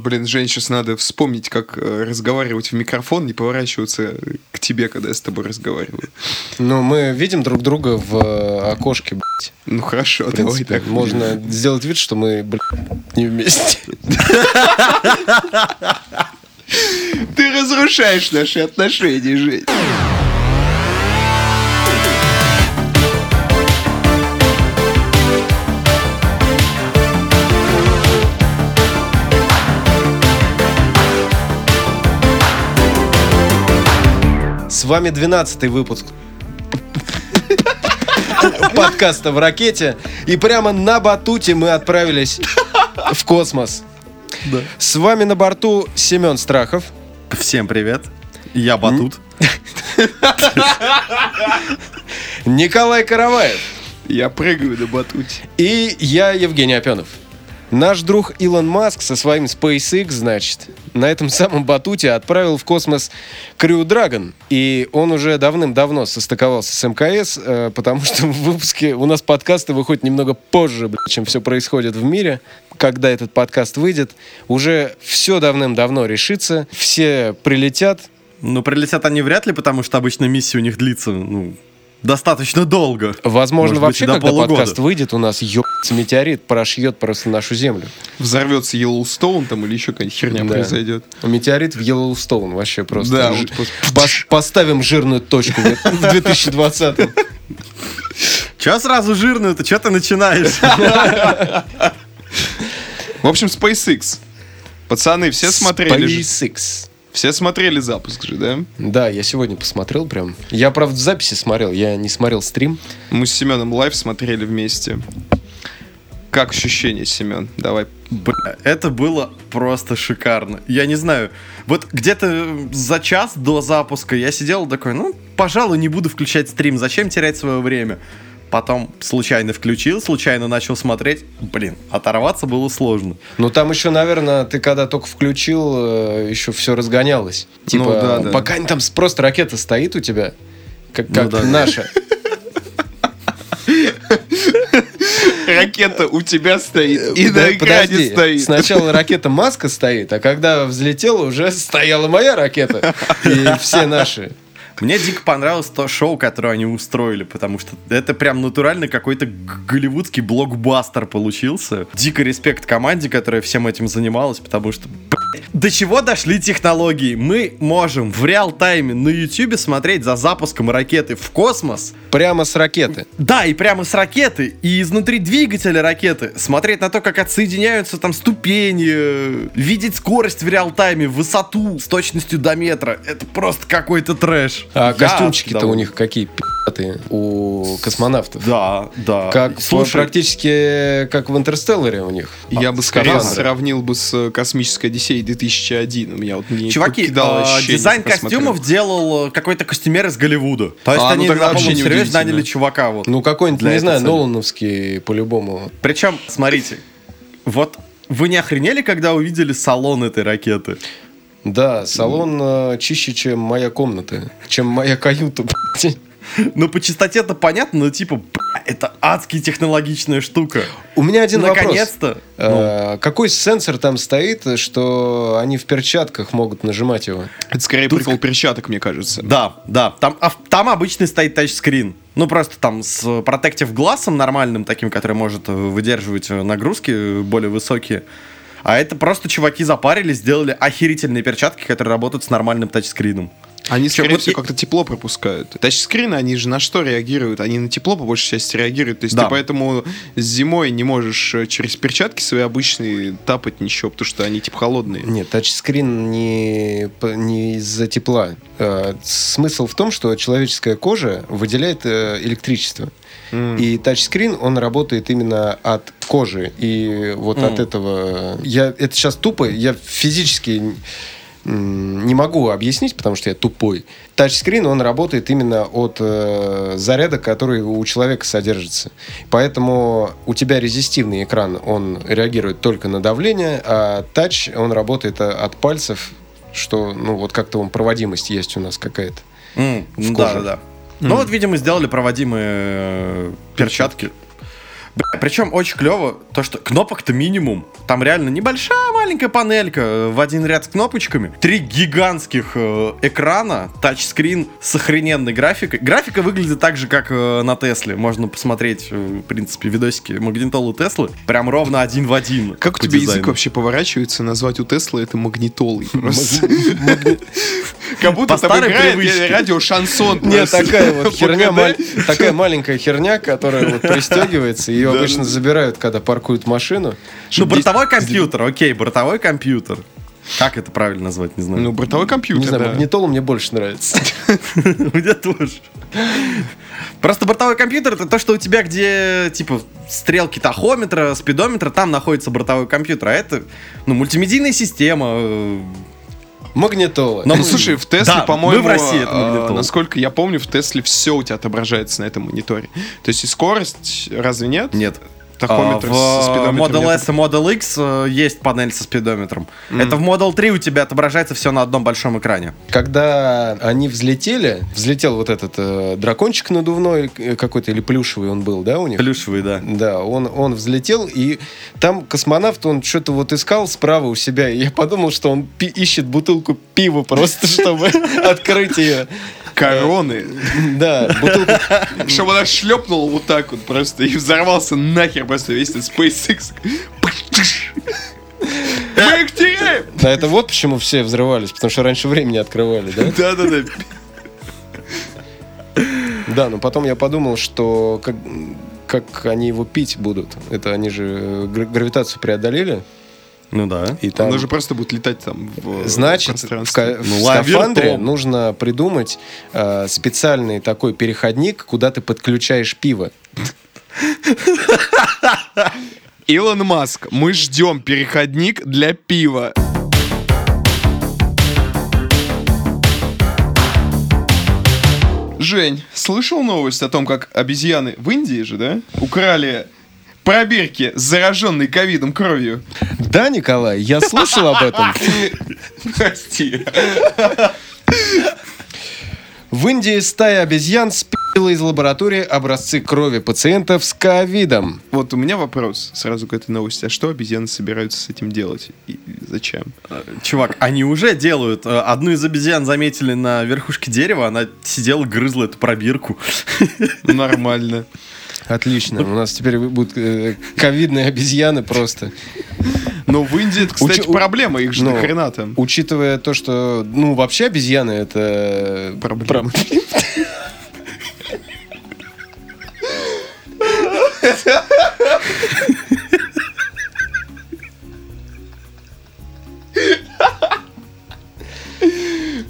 Блин, Жень, сейчас надо вспомнить, как э, разговаривать в микрофон, не поворачиваться к тебе, когда я с тобой разговариваю. Ну, мы видим друг друга в э, окошке, блядь. Ну хорошо, В давай принципе, так. можно сделать вид, что мы, блядь, не вместе. Ты разрушаешь наши отношения, Жень. Вами 12 выпуск подкаста в ракете. И прямо на батуте мы отправились в космос. С вами на борту Семен Страхов. Всем привет. Я Батут. Николай Караваев Я прыгаю на батуте. и я, Евгений Опенов. Наш друг Илон Маск со своим SpaceX, значит, на этом самом батуте отправил в космос Crew Dragon. И он уже давным-давно состыковался с МКС, э, потому что в выпуске у нас подкасты выходят немного позже, блядь, чем все происходит в мире. Когда этот подкаст выйдет, уже все давным-давно решится, все прилетят, Ну, прилетят они вряд ли, потому что обычно миссия у них длится, ну, достаточно долго. Возможно, Может быть, вообще, до когда полугода. подкаст выйдет, у нас ёбаться метеорит прошьет просто нашу Землю. Взорвется Йеллоустоун там или еще какая-нибудь херня Да. произойдет. Метеорит в Йеллоустоун вообще просто. Да, Ж- пос- Поставим жирную точку в в 2020 Че сразу жирную-то? Че ты начинаешь? В общем, SpaceX. Пацаны, все смотрели же. SpaceX. Все смотрели запуск же, да? Да, я сегодня посмотрел прям. Я, правда, в записи смотрел, я не смотрел стрим. Мы с Семеном live смотрели вместе. Как ощущение, Семен? Давай. Бля, это было просто шикарно. Я не знаю, вот где-то за час до запуска я сидел такой, ну, пожалуй, не буду включать стрим, зачем терять свое время? Потом случайно включил, случайно начал смотреть. Блин, оторваться было сложно. Ну, там еще, наверное, ты когда только включил, э, еще все разгонялось. Типа, Ну, да, да. пока там с- просто ракета стоит у тебя, как, Ну, как да, да. наша. Ракета у тебя стоит и Да, на экране подожди. стоит. Сначала ракета Маска стоит, а когда взлетела, уже стояла моя ракета. И все наши. Мне дико понравилось то шоу, которое они устроили, потому что это прям натурально какой-то голливудский блокбастер получился. Дико респект команде, которая всем этим занималась, потому что, до чего дошли технологии? Мы можем в реал-тайме на ютюбе смотреть за запуском ракеты в космос, Прямо с ракеты. да, и прямо с ракеты, и изнутри двигателя ракеты, смотреть на то, как отсоединяются там ступени, э, видеть скорость в реал-тайме, высоту с точностью до метра. Это просто какой-то трэш. А костюмчики-то у них какие у космонавтов. Да, да. Как Слушай, практически как в Интерстелларе у них. Я бы скорее сравнил бы с э, космической Одиссеей 2001. У меня вот не Чуваки, а, дизайн костюмов делал э, какой-то костюмер из Голливуда. То есть А, ну они тогда на вообще полном не серьезе наняли чувака вот. Ну, какой-нибудь, не знаю, цели. Нолановский по-любому. Причем, смотрите, вот вы не охренели, когда увидели салон этой ракеты? Да, салон э, чище, чем моя комната. Чем моя каюта, блядь. Ну, по частоте-то понятно, но типа, это адски технологичная штука. У меня один вопрос. Наконец-то. Ну, Э, Какой сенсор там стоит, что они в перчатках могут нажимать его? Это скорее прикол перчаток, мне кажется. Да, да. Там, а там обычный стоит тачскрин. Ну, просто там с протектив глазом нормальным, таким, который может э, выдерживать э, нагрузки более высокие. А это просто чуваки запарились, сделали охерительные перчатки, которые работают с нормальным тачскрином. Они, скорее вот всего, и- как-то тепло пропускают. Тачскрины, они же на что реагируют? Они на тепло, по большей части, реагируют. То есть Да. ты поэтому зимой не можешь э, через перчатки свои обычные тапать ничего, потому что они, типа, холодные. Нет, тачскрин не, не из-за тепла. Э, Смысл в том, что человеческая кожа выделяет э, электричество. М. И тачскрин, он работает именно от кожи. И вот Мгм. от этого... Я, это сейчас тупо, я физически не могу объяснить, потому что я тупой. Тачскрин, он работает именно от э, заряда, который у человека содержится. Поэтому у тебя резистивный экран, он реагирует только на давление, а тач, он работает э, от пальцев, что, ну, вот как-то он проводимость есть у нас какая-то. М, В да, коже. да, да. Ну вот, видимо, сделали проводимые э, перчатки. Причем очень клево то, что кнопок-то минимум. Там реально небольшая маленькая панелька э, в один ряд с кнопочками. Три гигантских э, экрана, тачскрин с охрененной графикой. Графика выглядит так же, как э, на Тесле. Можно посмотреть, э, в принципе, видосики магнитолы Теслы. Прям ровно один в один. Как у тебя язык дизайну. вообще поворачивается назвать у Теслы это магнитолой? Как будто там играет радио шансон. Нет, такая вот херня, такая маленькая херня, которая вот пристегивается, ее обычно забирают, когда паркуют машину. Ну, бортовой компьютер, окей, бортовой компьютер. Как это правильно назвать, не знаю. Ну, бортовой компьютер, Не знаю, да. магнитола мне больше нравится. Мне тоже. Просто бортовой компьютер это то, что у тебя где, типа, стрелки тахометра, спидометра, там находится бортовой компьютер. А это, ну, мультимедийная система. Магнитола. Но Ну, слушай, в Тесле, Да, по-моему, мы в России это а, магнитола. насколько я помню, в Тесле все у тебя отображается на этом мониторе. То есть и скорость, разве нет? Нет. Тахометр А, со в спидометром Model нет? S и Model X э, есть панель со спидометром. Это в Model 3 у тебя отображается все на одном большом экране. Когда они взлетели, взлетел вот этот э, дракончик надувной э, какой-то, или плюшевый он был, да, у них? Плюшевый, да. Да, он, он взлетел, и там космонавт, он что-то вот искал справа у себя, и я подумал, что он пи- ищет бутылку пива просто, чтобы открыть ее. Короны. Да, бутылку Чтобы она шлепнула вот так вот просто и взорвался нахер просто весь этот SpaceX. Мы их теряем! Да, это вот почему все взрывались, потому что раньше времени открывали, да? Да-да-да. Да, но потом я подумал, что как, как они его пить будут. Это они же э, гра- гравитацию преодолели. Ну да. И там, Оно же просто будет летать там в значит, в, ка- в Ну, скафандре лавертом. нужно придумать э, специальный такой переходник, куда ты подключаешь пиво. Илон Маск, мы ждем переходник для пива. Жень, слышал новость о том, как обезьяны в Индии же, да, украли пробирки с зараженной ковидом кровью? Да, Николай, я слышал об этом. Прости. В Индии стая обезьян спила из лаборатории образцы крови пациентов с ковидом. Вот у меня вопрос сразу к этой новости. А что обезьяны собираются с этим делать? И зачем? Чувак, они уже делают. Э, Одну из обезьян заметили на верхушке дерева, она сидела, грызла эту пробирку. Нормально. Отлично. У нас теперь будут э, ковидные обезьяны просто. Но в Индии, это, кстати, Учи- проблема, их же Ну, нахрена там. Учитывая то, что, ну, вообще обезьяны это... Проблема.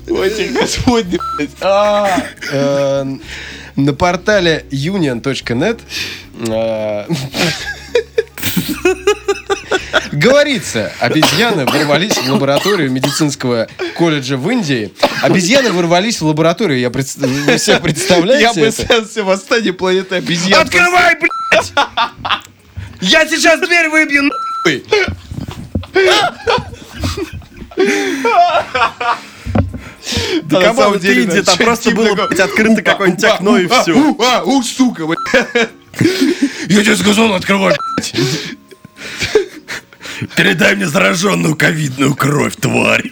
Матерь Господня, блядь. На портале union.net э, Говорится, обезьяны ворвались в лабораторию медицинского колледжа в Индии. Обезьяны ворвались в лабораторию. Я пред- Вы Я представляете бы это? снялся восстание планеты обезьян. Открывай, блядь! Я сейчас дверь выбью, нахуй! Да на самом деле, Индия, там просто было открыто какое-нибудь окно и все. а, у, сука. Я тебе сказал открывай, Передай мне зараженную ковидную кровь, тварь.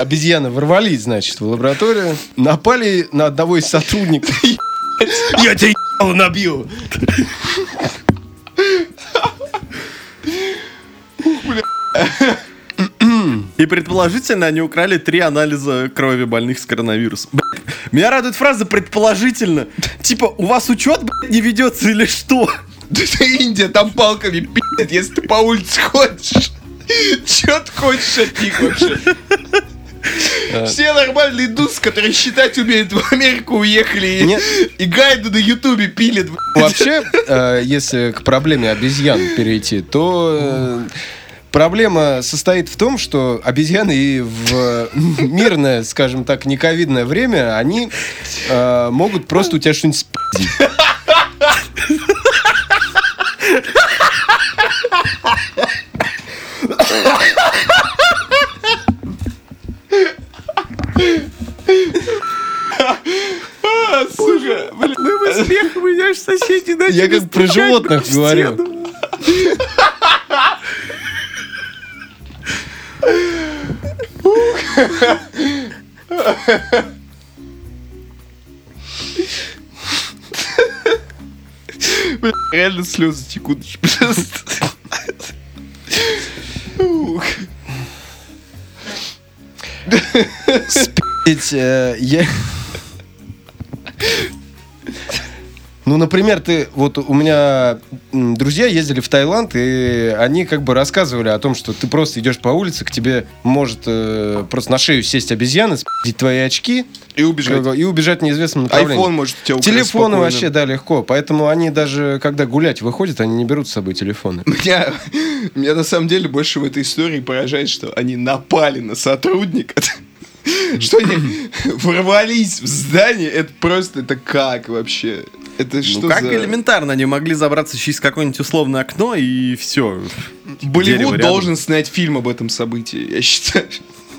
Обезьяны ворвались, значит, в лабораторию, напали на одного из сотрудников. Я ебало набью. И предположительно они украли три анализа крови больных с коронавирусом. Блядь, Меня радует фраза «предположительно». Типа, у вас учет, блядь, не ведется или что? Да это Индия, там палками пи***т, если ты по улице ходишь. Чё ты хочешь от них вообще? Все нормальные индусы, которые считать умеют, в Америку уехали и, Нет. и гайды на ютубе пилят. Вообще, э, если к проблеме обезьян перейти, то э, проблема состоит в том, что обезьяны и в мирное, скажем так, нековидное время, они э, могут просто у тебя что-нибудь спиздить. А, сука, блин. Смех у меня аж соседи Я как про животных говорю. Бля, реально слезы текут. Спить, э, я... Ну, например, ты, вот у меня друзья ездили в Таиланд, и они как бы рассказывали о том, что ты просто идешь по улице, к тебе может э, просто на шею сесть обезьяна, спить твои очки И убежать. и убежать в неизвестном направлении. Айфон может тебя Телефоны спокойно. вообще, да, легко. Поэтому они даже, когда гулять выходят, они не берут с собой телефоны. Меня, меня на самом деле больше в этой истории поражает, что они напали на сотрудника. Что они ворвались в здание, это просто, это как вообще? Это что Ну как за... элементарно, они могли забраться через какое-нибудь условное окно и все. Болливуд должен снять фильм об этом событии, я считаю.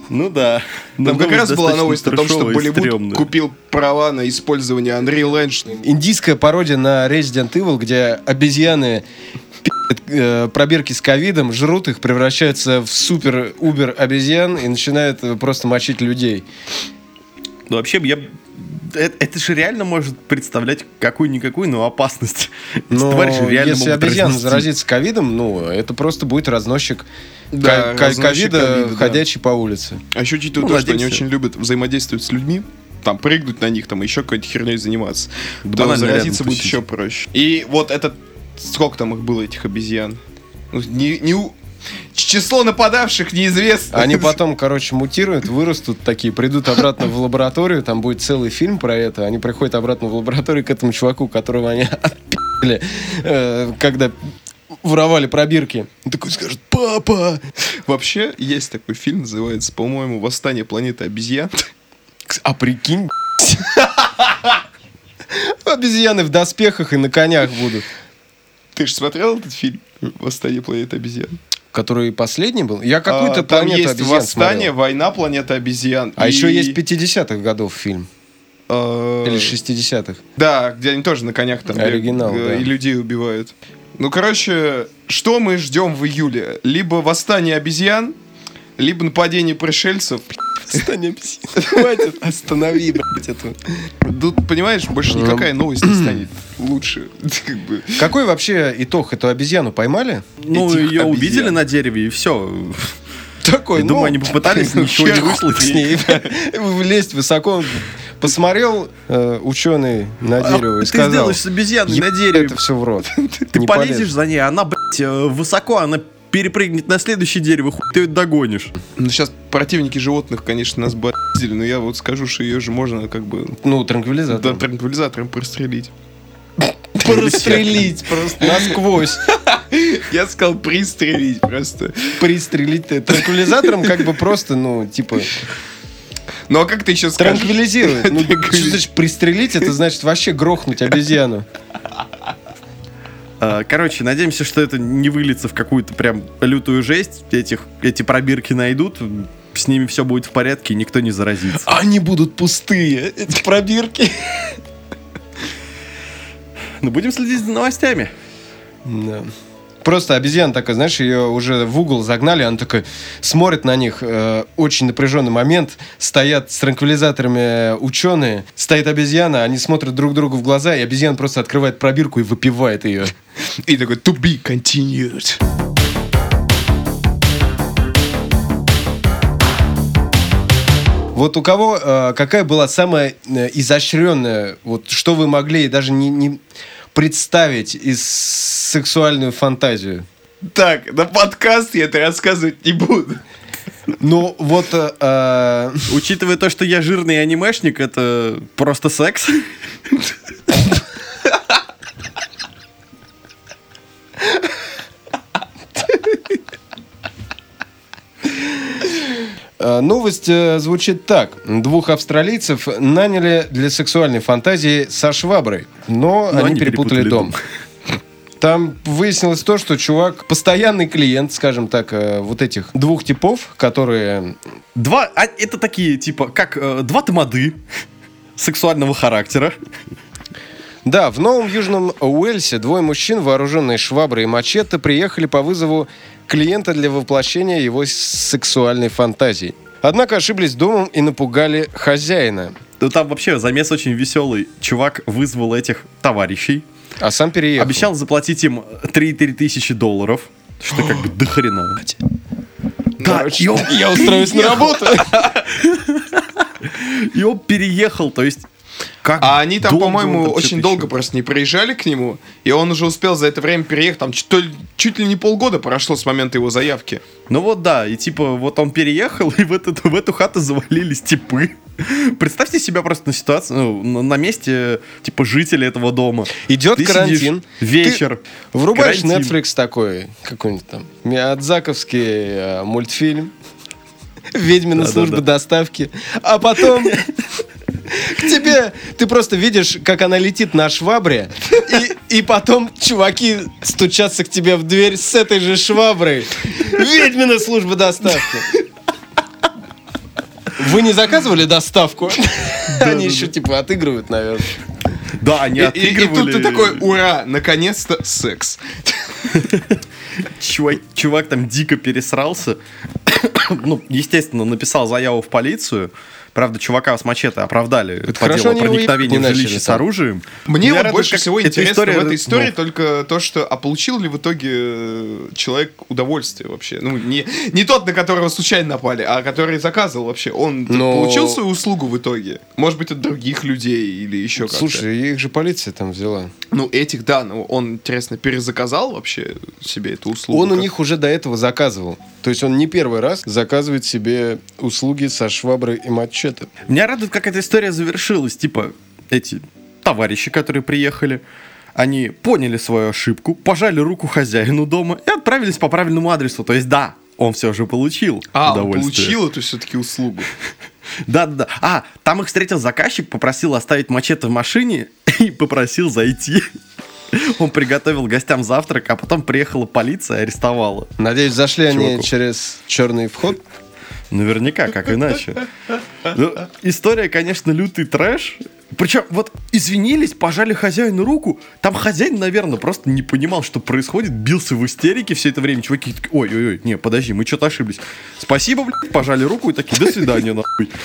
Ну да. Там как раз была новость о том, что Болливуд купил права на использование Unreal Engine. Индийская пародия на Resident Evil, где обезьяны пи***ят, э, пробирки с ковидом, жрут их, превращаются в супер-убер обезьян и начинают просто мочить людей. Ну вообще, я... Это, это же реально может представлять какую-никакую, но опасность. Но твари же реально если обезьяна разнести. заразится ковидом, ну, это просто будет разносчик Да, ковида, да. ходячий по улице. А еще учитывая Ну, то, что они надеемся. очень любят взаимодействовать с людьми, там прыгнуть на них, там еще какой-то херней заниматься, то банально заразиться будет еще проще. И вот этот, сколько там их было, этих обезьян? Ну, не, не у- Число нападавших неизвестно. Они потом, короче, мутируют, вырастут такие, придут обратно в лабораторию, там будет целый фильм про это. Они приходят обратно в лабораторию к этому чуваку, которого они отпи***ли, э, когда воровали пробирки. Он такой скажет, папа! Вообще, есть такой фильм, называется, по-моему, «Восстание планеты обезьян». А прикинь, обезьяны в доспехах и на конях будут. Ты же смотрел этот фильм «Восстание планеты обезьян»? Который последний был? Я какую-то А, там планету есть обезьян «Восстание», смотрел. «Война планеты обезьян». А и, еще есть 50-х годов фильм. э, Или 60-х. Да, где они тоже на конях там Оригинал, бегают, да. и людей убивают. Ну, короче, что мы ждем в июле? Либо восстание обезьян, либо нападение пришельцев. Обезьян. Хватит, останови, блядь, это. Тут, понимаешь, больше никакая новость не станет лучше. Как бы. Какой вообще итог? Эту обезьяну поймали? Ну, этих ее обезьян. увидели на дереве, и все. Такой, Я думаю, они попытались, ничего не вышло. с ней. Влезть высоко. Посмотрел э, ученый на дерево и А ты сказал... сделаешь с обезьяной «Еб на дереве. Это все в рот. Ты полезешь. за ней, она, блядь, э, высоко, она перепрыгнет на следующее дерево, хуй ты ее догонишь. Ну, сейчас противники животных, конечно, нас бы отпиздили, но я вот скажу, что ее же можно как бы Ну, да, транквилизатор. транквилизатором прострелить. Прострелить просто насквозь. Я сказал пристрелить просто. Пристрелить ты. Транквилизатором как бы просто, ну, типа, Ну, а как ты еще скажешь? транквилизирует. Ну, что значит пристрелить? Это значит вообще грохнуть обезьяну. А, Короче, надеемся, что это не выльется в какую-то прям лютую жесть. Этих, эти пробирки найдут, с ними все будет в порядке, и никто не заразится. Они будут пустые, эти пробирки. Ну, будем следить за новостями. Да. Просто обезьяна такая, знаешь, ее уже в угол загнали, она такая смотрит на них, э, очень напряженный момент, стоят с транквилизаторами ученые, стоит обезьяна, они смотрят друг другу в глаза, и обезьяна просто открывает пробирку и выпивает ее. И такой, to be continued. Вот у кого э, какая была самая э, изощренная, вот что вы могли даже не, не представить из сексуальную фантазию? Так, на подкаст я это рассказывать не буду. Ну, вот... э, э, Учитывая то, что я жирный анимешник, это просто секс. Э, Новость э, звучит так. Двух австралийцев наняли для сексуальной фантазии со шваброй, но, Но они, они перепутали, перепутали дом. дом. Там выяснилось то, что чувак постоянный клиент, скажем так, э, вот этих двух типов, которые... Два, а, это такие, типа, как э, два тамады сексуального характера. Да, в Новом Южном Уэльсе двое мужчин, вооруженные шваброй и мачете, приехали по вызову клиента для воплощения его сексуальной фантазии. Однако ошиблись домом и напугали хозяина. Ну там вообще замес очень веселый. Чувак вызвал этих товарищей, А сам переехал. обещал заплатить им 3-3 тысячи долларов, что как бы дохрена. Да, Короче, я устроюсь на работу. И он переехал, то есть... Как А они там, по-моему, очень что-то долго еще? просто не приезжали к нему, и он уже успел за это время переехать, там чуть, ли- чуть ли не полгода прошло с момента его заявки. Ну вот да, и типа вот он переехал, и в эту, в эту хату завалились типы. Представьте себя просто на ситуацию, ну, на, месте, типа, жителей этого дома. Идет Ты карантин. Вечер. Ты врубаешь карантин. Netflix такой, какой-нибудь там, Миядзаковский э, мультфильм. Ведьмина служба доставки. А потом к тебе, ты просто видишь, как она летит на швабре, и, и потом чуваки стучатся к тебе в дверь с этой же шваброй. Ведьмина служба доставки. Вы не заказывали доставку? Они еще типа отыгрывают, наверное. Да, они И, и- тут отыгрывали. ты такой, ура, наконец-то секс. чувак, чувак там дико пересрался. ну, естественно, написал заяву в полицию. Правда, чувака с мачете оправдали по хорошо, делу проникновения в жилище с оружием. Мне Меня вот радует, больше всего интересно в этой истории ну, только то, что, а получил ли в итоге э, человек удовольствие вообще? Ну, не, не тот, на которого случайно напали, а который заказывал вообще. Он Но- получил свою услугу в итоге? Может быть, от других людей или еще как-то? Слушай, их же полиция там взяла. Ну, этих, да, но он, интересно, перезаказал вообще себе эту услугу? Он у Как- них уже до этого заказывал. То есть он не первый раз заказывает себе услуги со шваброй и мачете. Меня радует, как эта история завершилась. Типа, эти товарищи, которые приехали, они поняли свою ошибку, пожали руку хозяину дома и отправились по правильному адресу. То есть, да, он все же получил А, он удовольствие. получил эту все-таки услугу. Да-да-да. А, там их встретил заказчик, попросил оставить мачете в машине и попросил зайти. Он приготовил гостям завтрак, а потом приехала полиция и арестовала. Надеюсь, зашли они через черный вход. Наверняка, как иначе. Ну, история, конечно, лютый трэш. Причем, вот извинились, пожали хозяину руку. Там хозяин, наверное, просто не понимал, что происходит, бился в истерике все это время. Чуваки такие, ой-ой-ой, не, подожди, мы что-то ошиблись. Спасибо, блядь, пожали руку и такие, до свидания, нахуй.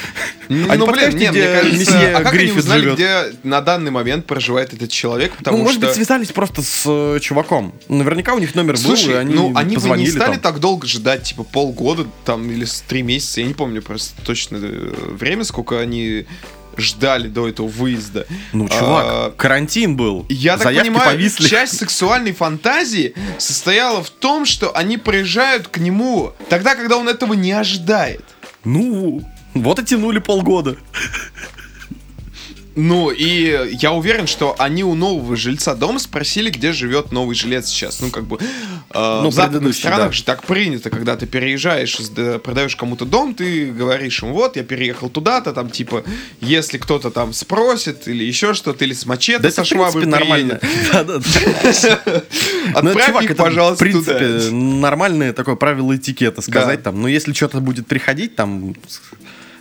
Ну, блин, не, мне где месье а как они Гриффит узнали, живет? где на данный момент проживает этот человек? Потому ну, может что... быть, связались просто с э, чуваком. Наверняка у них номер был, и они, ну они бы не стали там. так долго ждать, типа полгода там или три месяца, я не помню просто точно э, время, сколько они ждали до этого выезда. Ну, чувак, А, карантин был. Я так Заявки понимаю, повисли. часть сексуальной фантазии состояла в том, что они приезжают к нему тогда, когда он этого не ожидает. Ну, вот и тянули полгода. Ну, и я уверен, что они у нового жильца дома спросили, где живет новый жилец сейчас. Ну, как бы, э, Ну, в западных странах да. же так принято, когда ты переезжаешь, продаешь кому-то дом, ты говоришь ему, вот, я переехал туда-то, там, типа, если кто-то там спросит, или еще что-то, или с мачете Да со это, в принципе, шваброй нормально. Отправь их, пожалуйста, в принципе, нормальное такое правило этикета сказать там. Ну, если что-то будет приходить, там,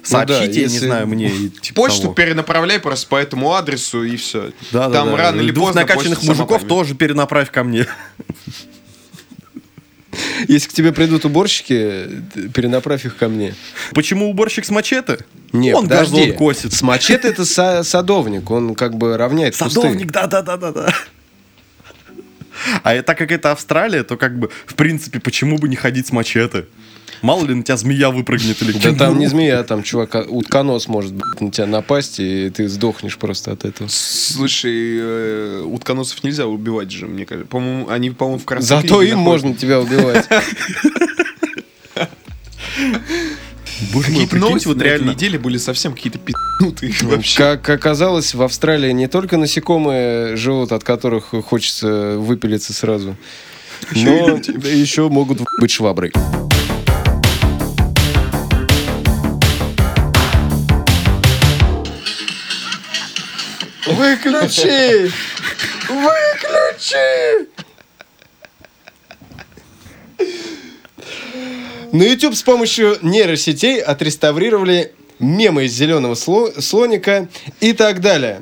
с- Ну да, сообщите, я не знаю, мне. типа Почту того. перенаправляй просто по этому адресу, и все. Да, Там да, да. рано или Двух поздно накачанных мужиков тоже перенаправь ко мне. Если к тебе придут уборщики, перенаправь их ко мне. Почему уборщик с мачете? Нет, Он подожди. газон косит. С мачете это са- садовник, он как бы равняет. Садовник, да-да-да-да-да. А так как это Австралия, то как бы, в принципе, почему бы не ходить с мачете? Мало ли на тебя змея выпрыгнет или Да там не змея, там чувак, а, утконос может на тебя напасть, и ты сдохнешь просто от этого. Слушай, э, утконосов нельзя убивать же, мне кажется. По-моему, они, по-моему, в красной Зато им можно тебя убивать. Боже мой, Какие-то прикиньте, новости вот на этой реально. неделе были совсем какие-то пи***нутые вообще. Как оказалось, в Австралии не только насекомые живут, от которых хочется выпилиться сразу, но еще могут быть шваброй. Выключи! Выключи! На YouTube с помощью нейросетей отреставрировали мемы из зеленого сло- слоника и так далее.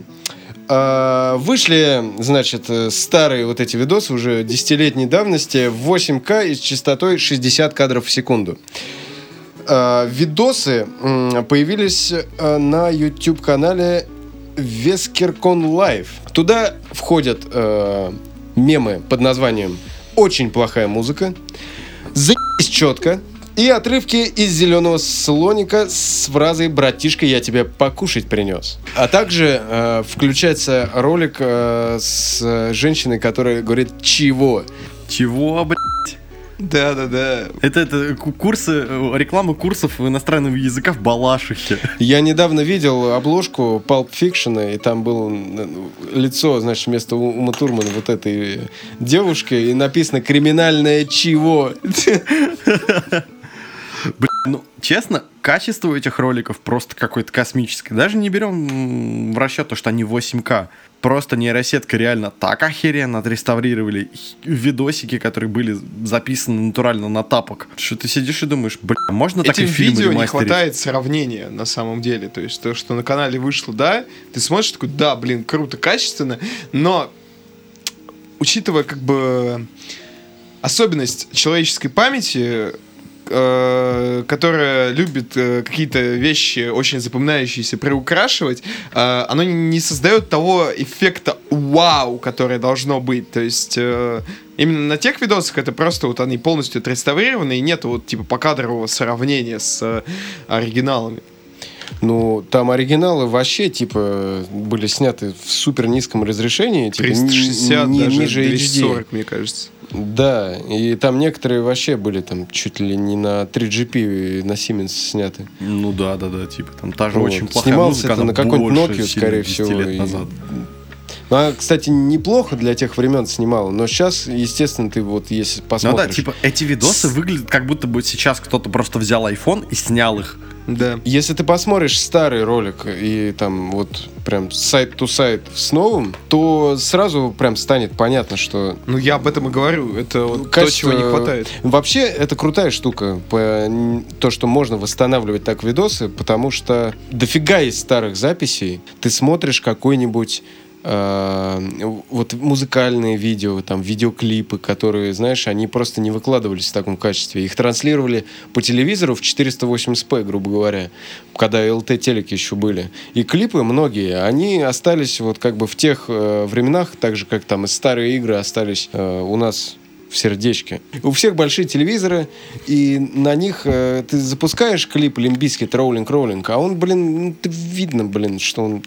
А, вышли, значит, старые вот эти видосы уже десятилетней давности в 8К и с частотой 60 кадров в секунду. А, видосы появились э, на YouTube-канале Вескеркон Лайв. Туда входят э, мемы под названием «Очень плохая музыка», «Заебись четко», и отрывки из «Зеленого слоника» с фразой «Братишка, я тебе покушать принес». А также э, включается ролик э, с женщиной, которая говорит «Чего?». Чего, блядь? Да, да, да. Это, это ку- курсы, э, реклама курсов иностранного языка в Балашихе. Я недавно видел обложку Pulp Fiction, и там было э, лицо, значит, вместо У- Умы Турмана вот этой девушки, и написано «Криминальное чего?». Ну, честно, качество у этих роликов просто какое-то космическое. Даже не берем в расчет то, что они 8К. Просто нейросетка реально так охеренно отреставрировали видосики, которые были записаны натурально на тапок. Что ты сидишь и думаешь, бля, можно так и Этим фильм видео не хватает сравнения на самом деле. То есть то, что на канале вышло, да, ты смотришь такой, да, блин, круто, качественно, но учитывая как бы особенность человеческой памяти, которая любит э, какие-то вещи очень запоминающиеся приукрашивать, э, оно не- создает того эффекта вау, которое должно быть. То есть э, именно на тех видосах это просто вот они полностью отреставрированы, и нет вот типа покадрового сравнения с э, оригиналами. Ну, там оригиналы вообще, типа, были сняты в супер низком разрешении. Типа, ни- 360, ни- даже ниже 240, мне кажется. Да, и там некоторые вообще были там чуть ли не на 3GP и на Siemens сняты. Ну да, да, да, типа там та же Вот. очень плохая Снимался музыка, это она на какой-нибудь Nokia, скорее 10 всего. лет и- назад. Ну, а, кстати, неплохо для тех времен снимала, но сейчас, естественно, ты вот если Ну посмотришь... да, типа эти видосы выглядят как будто бы сейчас кто-то просто взял iPhone и снял их. Да. Если ты посмотришь старый ролик и там вот прям сайт-то-сайт с новым, то сразу прям станет понятно, что Ну, я об этом и говорю. Это вот то, качество- чего не хватает. Вообще, это крутая штука, по- то, что можно восстанавливать так видосы, потому что дофига есть старых записей. Ты смотришь какой-нибудь вот музыкальные видео, там видеоклипы, которые, знаешь, они просто не выкладывались в таком качестве. Их транслировали по телевизору в 480p, грубо говоря, когда LT-телеки еще были. И клипы многие, они остались вот как бы в тех э, временах, так же, как там и старые игры остались э, у нас в сердечке. У всех большие телевизоры, и на них э, ты запускаешь клип Лимбийский Роулинг Роулинг, а он, блин, ну, видно, блин, что он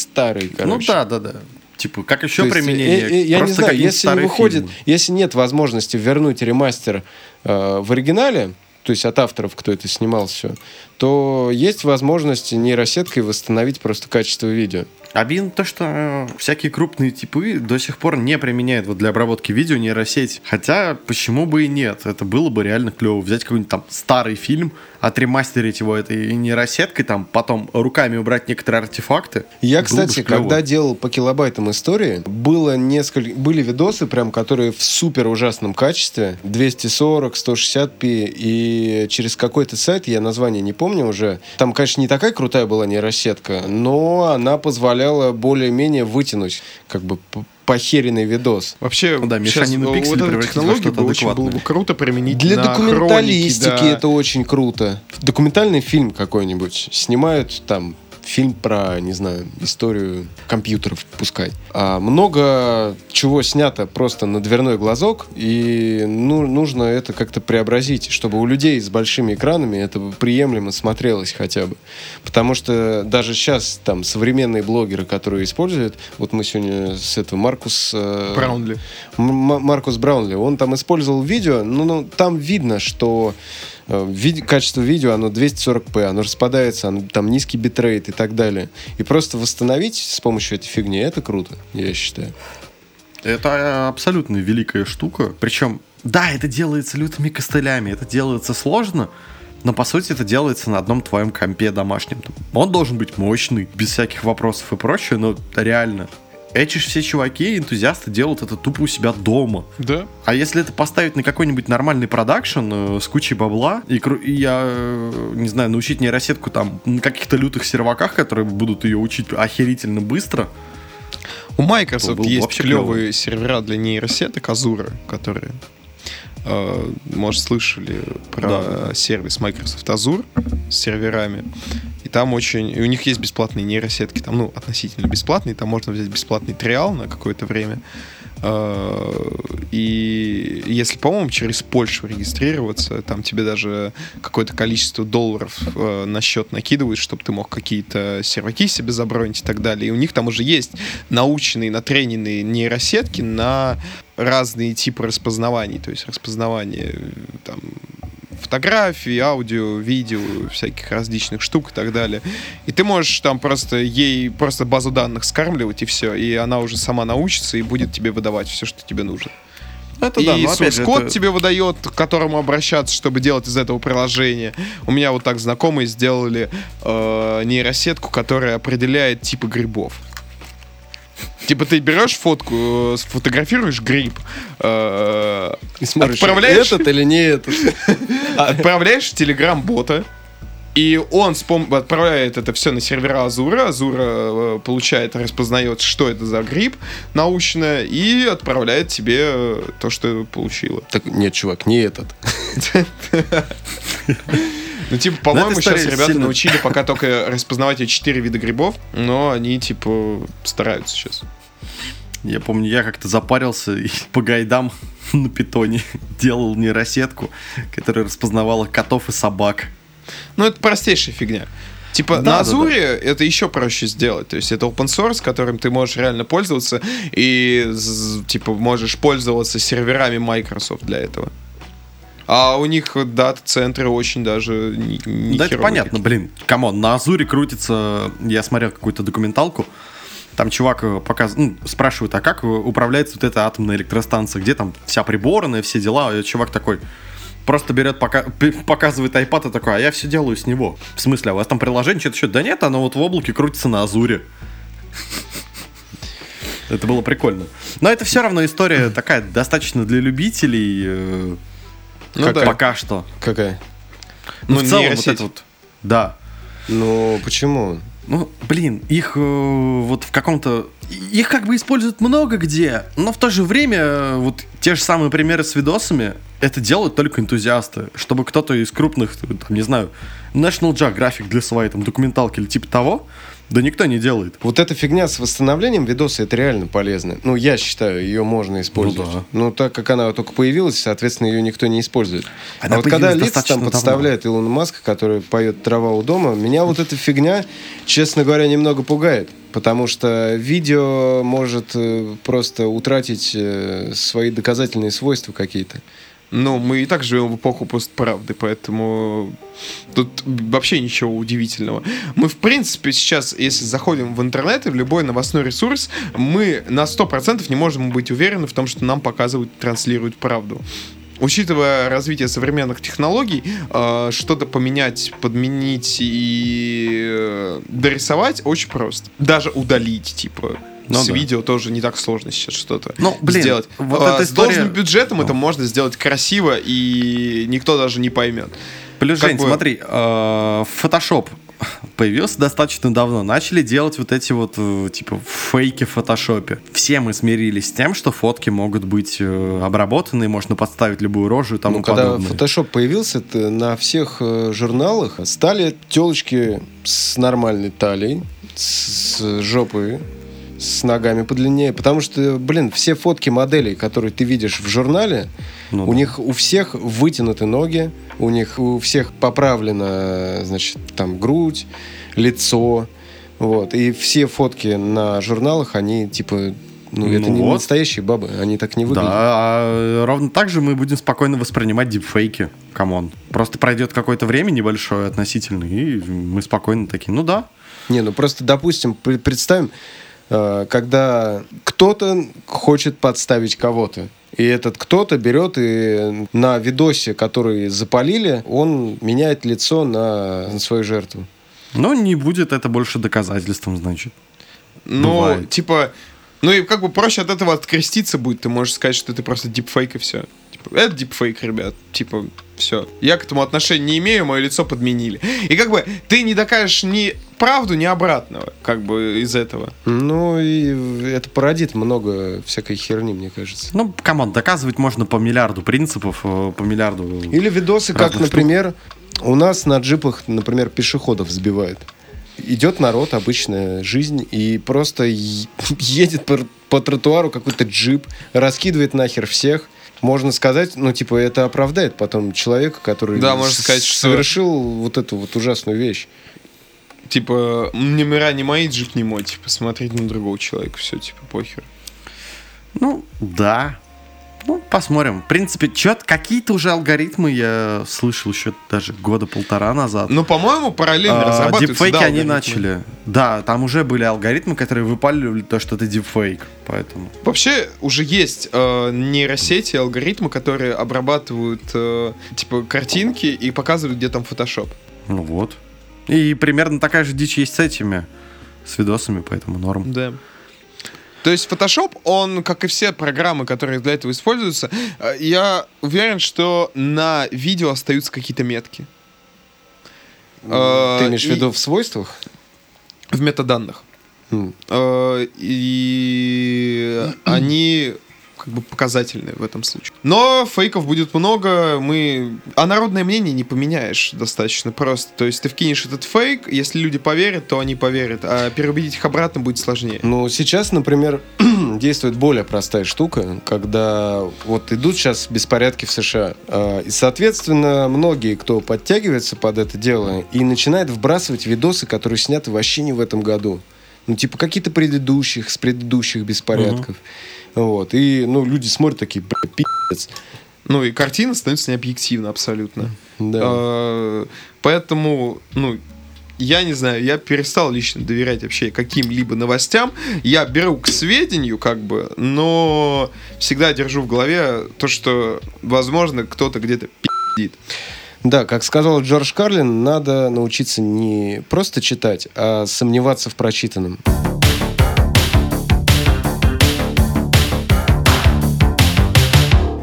старый, короче. Ну да, да, да. Типа, как еще То есть, применение? э, э, я не Просто знаю, если не выходит, фильмы. если нет возможности вернуть ремастер э, в оригинале, то есть от авторов, кто это снимал все, то есть возможность нейросеткой восстановить просто качество видео. Обидно то, что э, всякие крупные типы до сих пор не применяют вот для обработки видео нейросеть. Хотя, почему бы и нет? Это было бы реально клево. Взять какой-нибудь там старый фильм, отремастерить его этой нейросеткой, там потом руками убрать некоторые артефакты. Я, бы кстати, клево. когда делал по килобайтам истории, было несколько, были видосы, прям, которые в супер ужасном качестве, 240, 160p, и через какой-то сайт, я название не помню уже, там, конечно, не такая крутая была нейросетка, но она позволяла более-менее вытянуть, как бы, похеренный видос. Вообще, Ну да, сейчас мешанину вот эту технологию бы очень было бы круто применить Для на документалистики хроники, да. это очень круто. Документальный фильм какой-нибудь снимают там фильм про, не знаю, историю компьютеров, пускай. А много чего снято просто на дверной глазок, и ну, нужно это как-то преобразить, чтобы у людей с большими экранами это приемлемо смотрелось хотя бы. Потому что даже сейчас там современные блогеры, которые используют, вот мы сегодня с этого Маркус... э, Браунли. Маркус Браунли, он там использовал видео, ну, ну там видно, что э, ви- качество видео, оно 240p, оно распадается, оно- там низкий битрейт и так далее. И просто восстановить с помощью этой фигни, это круто, я считаю. Это э, абсолютно великая штука. Причем, да, это делается лютыми костылями, это делается сложно, но по сути это делается на одном твоем компе домашнем. Он должен быть мощный, без всяких вопросов и прочее, но реально. Эти ж все чуваки, энтузиасты делают это тупо у себя дома. Да. А если это поставить на какой-нибудь нормальный продакшн э, с кучей бабла, и, и я, э, не знаю, научить нейросетку там на каких-то лютых серваках, которые будут ее учить охерительно быстро, У Microsoft есть клевые сервера для нейросеток Azure, которые, э, может, слышали про сервис Microsoft Azure с серверами. Там очень... И у них есть бесплатные нейросетки, там, ну, относительно бесплатные, там можно взять бесплатный триал на какое-то время. Э, И если, по-моему, через Польшу регистрироваться, там тебе даже какое-то количество долларов э, на счет накидывают, чтобы ты мог какие-то серваки себе забронить и так далее. И у них там уже есть наученные, натрененные нейросетки на разные типы распознаваний. То есть распознавание там, фотографий, аудио, видео, всяких различных штук и так далее. И ты можешь там просто ей просто базу данных скармливать и все, и она уже сама научится и будет тебе выдавать все, что тебе нужно. Это и да, но опять же, source-код это- тебе выдает, к которому обращаться, чтобы делать из этого приложение. У меня вот так знакомые сделали э, нейросетку, которая определяет типы грибов. Типа ты берешь фотку, э, сфотографируешь гриб, э, И смотришь, Отправляешь? этот или не этот. отправляешь в Telegram-бота, и он с пом- отправляет это все на сервера Азура. Азура э, получает, распознает, что это за гриб научно, и отправляет тебе то, что получила. Так, нет, чувак, не этот. Ну, типа, по-моему, сейчас ребята сильно- научили пока только распознавать четыре вида грибов, но они, типа, стараются сейчас. Я помню, я как-то запарился и по гайдам на питоне делал нейросетку, которая распознавала котов и собак. Ну, это простейшая фигня. Типа, Да, на да, Азуре это еще проще сделать. То есть это open source, которым ты можешь реально пользоваться, и, типа, можешь пользоваться серверами Microsoft для этого. А у них дата-центры очень даже не, не да, это понятно, такие. блин. Come on, на Azure крутится... Я смотрел какую-то документалку, там чувак э, показ... ну, спрашивает, а как э, управляется вот эта атомная электростанция, где там вся приборная, все дела, и чувак такой просто берет, пока... показывает iPad и такой, а я все делаю с него. В смысле, а у вас там приложение, что-то еще? Да нет, оно вот в облаке крутится на Azure. Это было прикольно. Но это все равно история такая достаточно для любителей. Ну как да. пока что. Какая? Ну, Ну, в целом, вот это вот. Да. Ну, почему? Ну, блин, их э, вот в каком-то... Их как бы используют много где, но в то же время э, вот те же самые примеры с видосами, это делают только энтузиасты. Чтобы кто-то из крупных, там, не знаю, National Geographic для своей там документалки или типа того, да никто не делает. Вот эта фигня с восстановлением видоса, это реально полезно. Ну, я считаю, ее можно использовать. Ну да. Ну, так как она только появилась, соответственно, ее никто не использует. Она а вот когда лица там давно. подставляет Илон Маск, который поет «Трава у дома», меня вот эта фигня, честно говоря, немного пугает. Потому что видео может э, просто утратить э, свои доказательные свойства какие-то. Ну, мы и так живем в эпоху постправды, поэтому тут вообще ничего удивительного. Мы, в принципе, сейчас, если заходим в интернет и в любой новостной ресурс, мы на 100% не можем быть уверены в том, что нам показывают, транслируют правду. Учитывая развитие современных технологий, э, что-то поменять, подменить и э, дорисовать очень просто. Даже удалить, типа, Ну с да. видео тоже не так сложно сейчас что-то Ну, блин, сделать. вот А, эта с история- должным бюджетом это Ну. можно сделать красиво, и никто даже не поймет. Плюс, Как Жень, бы- смотри, э, Photoshop появился достаточно давно. Начали делать вот эти вот, э, типа, фейки в фотошопе. Все мы смирились с тем, что фотки могут быть э, обработаны, можно подставить любую рожу и тому ну, когда подобное. Photoshop появился, то на всех э, журналах стали телочки с нормальной талией, с, с жопой, с ногами подлиннее. Потому что, блин, все фотки моделей, которые ты видишь в журнале, Ну у да. них у всех вытянуты ноги, у них у всех поправлена, значит, там грудь, лицо. Вот. И все фотки на журналах, они типа. Ну, это Ну не вот. настоящие бабы, они так не Да, выглядят. а ровно так же мы будем спокойно воспринимать дипфейки. Come on. Просто пройдет какое-то время небольшое относительно, и мы спокойно такие, ну да. Не, ну просто, допустим, пр- представим, э, когда кто-то хочет подставить кого-то. И этот кто-то берет и на видосе, который запалили, он меняет лицо на, на свою жертву. Но не будет это больше доказательством, значит. Ну, Бывает. типа, ну и как бы проще от этого откреститься будет. Ты можешь сказать, что это просто дипфейк и все. Типа, это дипфейк, ребят. Типа, Все. Я к этому отношения не имею, мое лицо подменили. И как бы ты не докажешь ни правду, ни обратного, как бы из этого. Ну, и это породит много всякой херни, мне кажется. Ну, come on, доказывать можно по миллиарду принципов, э, по миллиарду... Или видосы, как, штук. например, у нас на джипах, например, пешеходов сбивают. Идет народ, обычная жизнь, и просто едет по, по тротуару какой-то джип, раскидывает нахер всех. Можно сказать, ну, типа, это оправдает потом человека, который Да, можно сказать, что- совершил вот эту вот ужасную вещь. Типа, номера не мои, джип не мой. Типа, смотреть на другого человека. Все, типа, похер. Ну, да. Ну, посмотрим. В принципе, чё какие-то уже алгоритмы я слышал еще даже года полтора назад. Ну, по-моему, параллельно А, разрабатываются. Дипфейки да, они алгоритмы. начали. Да, там уже были алгоритмы, которые выпаливали то, что это дипфейк. Поэтому. Вообще уже есть э, нейросети, алгоритмы, которые обрабатывают э, типа картинки и показывают, где там фотошоп. Ну вот. И примерно такая же дичь есть с этими, с видосами, поэтому норм. Да. То есть Photoshop, он, как и все программы, которые для этого используются, э, я уверен, что на видео остаются какие-то метки. Э, Ты имеешь в виду в свойствах? В метаданных. Э, И они как бы показательные в этом случае. Но фейков будет много, мы... А народное мнение не поменяешь достаточно просто. То есть ты вкинешь этот фейк, если люди поверят, то они поверят, а переубедить их обратно будет сложнее. Ну, сейчас, например, действует более простая штука, когда вот идут сейчас беспорядки в США. а, И, соответственно, многие, кто подтягивается под это дело, и начинает вбрасывать видосы, которые сняты вообще не в этом году. Ну, типа какие-то предыдущих, с предыдущих беспорядков. Вот. И, ну, люди смотрят такие, бля, пи***ц. Ну и картина становится необъективна абсолютно. Да. Э, Поэтому, ну, я не знаю, я перестал лично доверять вообще каким-либо новостям. Я беру к сведению, как бы, но всегда держу в голове то, что, возможно, кто-то где-то пи***дит. Да, как сказал Джордж Карлин, надо научиться не просто читать, а сомневаться в прочитанном.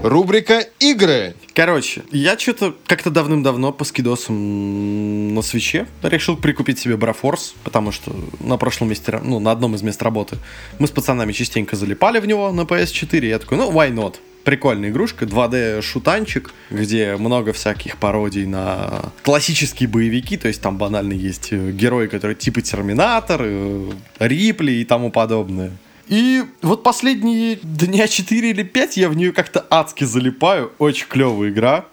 Рубрика «Игры». Короче, я что-то как-то давным-давно по скидосам на свече решил прикупить себе Брафорс, потому что на прошлом месте, ну, на одном из мест работы мы с пацанами частенько залипали в него на PS4, я такой, ну, why not? Прикольная игрушка, 2D-шутанчик, где много всяких пародий на классические боевики, то есть там банально есть э, герои, которые типа Терминатор, э, Рипли и тому подобное. И вот последние дня 4 или 5 я в нее как-то адски залипаю. Очень клевая игра.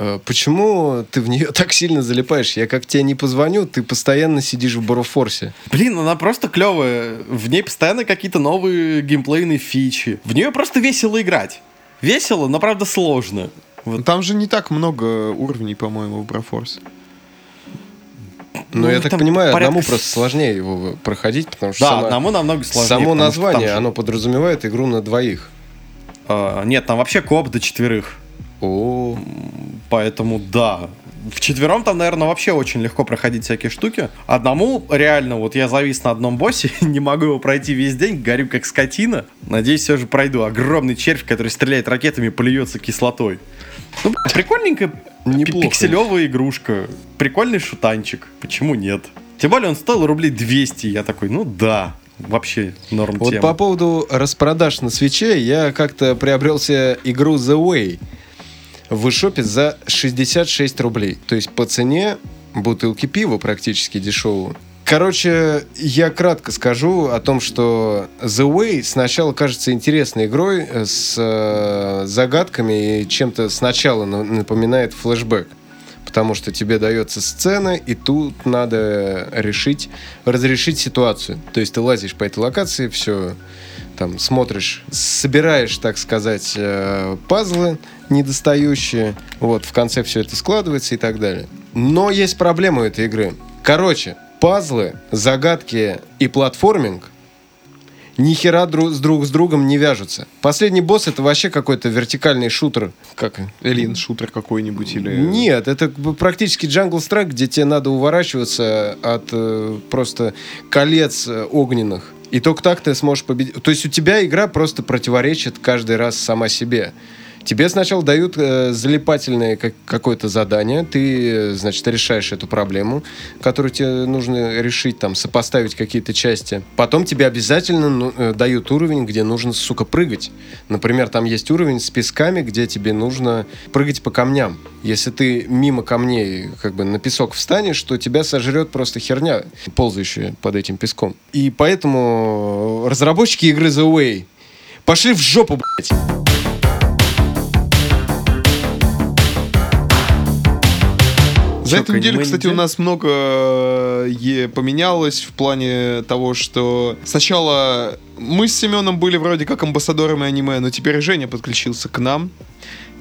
Э, Почему ты в нее так сильно залипаешь? Я как тебе не позвоню, ты постоянно сидишь в Барофорсе. Блин, она просто клевая. В ней постоянно какие-то новые геймплейные фичи. В нее просто весело играть. Весело, но правда сложно. Вот. Там же не так много уровней, по-моему, в Брафорс. Но Ну, я так понимаю, порядка одному просто сложнее его проходить, потому что Да, сама- одному намного сложнее. само название, там же- оно подразумевает игру на двоих. А, нет, там вообще коп до четверых. О, Поэтому да. В четвером там, наверное, вообще очень легко проходить всякие штуки. Одному реально, вот я завис на одном боссе, не могу его пройти весь день, горю как скотина. Надеюсь, все же пройду. Огромный червь, который стреляет ракетами, плюется кислотой. Ну, прикольненькая Неплохо. пикселевая игрушка. Прикольный шутанчик. Почему нет? Тем более он стоил рублей 200. Я такой, ну да, вообще норм Вот тема. по поводу распродаж на свече, я как-то приобрел себе игру The Way в вышопе за 66 рублей. То есть по цене бутылки пива практически дешевого. Короче, я кратко скажу о том, что The Way сначала кажется интересной игрой с э, загадками и чем-то сначала на- напоминает флешбэк. Потому что тебе дается сцена, и тут надо решить, разрешить ситуацию. То есть ты лазишь по этой локации, все там смотришь, собираешь, так сказать, э, пазлы недостающие. Вот, в конце все это складывается и так далее. Но есть проблема у этой игры. Короче, пазлы, загадки и платформинг ни хера друг, с друг с другом не вяжутся. Последний босс это вообще какой-то вертикальный шутер. Как? Или шутер какой-нибудь, или... Нет, это практически Jungle Strike, где тебе надо уворачиваться от э, просто колец э, огненных. И только так ты сможешь победить. То есть у тебя игра просто противоречит каждый раз сама себе. Тебе сначала дают э, залипательное как, какое-то задание, ты, э, значит, решаешь эту проблему, которую тебе нужно решить, там, сопоставить какие-то части. Потом тебе обязательно ну, э, дают уровень, где нужно, сука, прыгать. Например, там есть уровень с песками, где тебе нужно прыгать по камням. Если ты мимо камней, как бы, на песок встанешь, то тебя сожрет просто херня, ползающая под этим песком. И поэтому разработчики игры The Way пошли в жопу, блядь. За эту неделю, кстати, у нас много э, поменялось в плане того, что сначала мы с Семеном были вроде как амбассадорами аниме, но теперь Женя подключился к нам.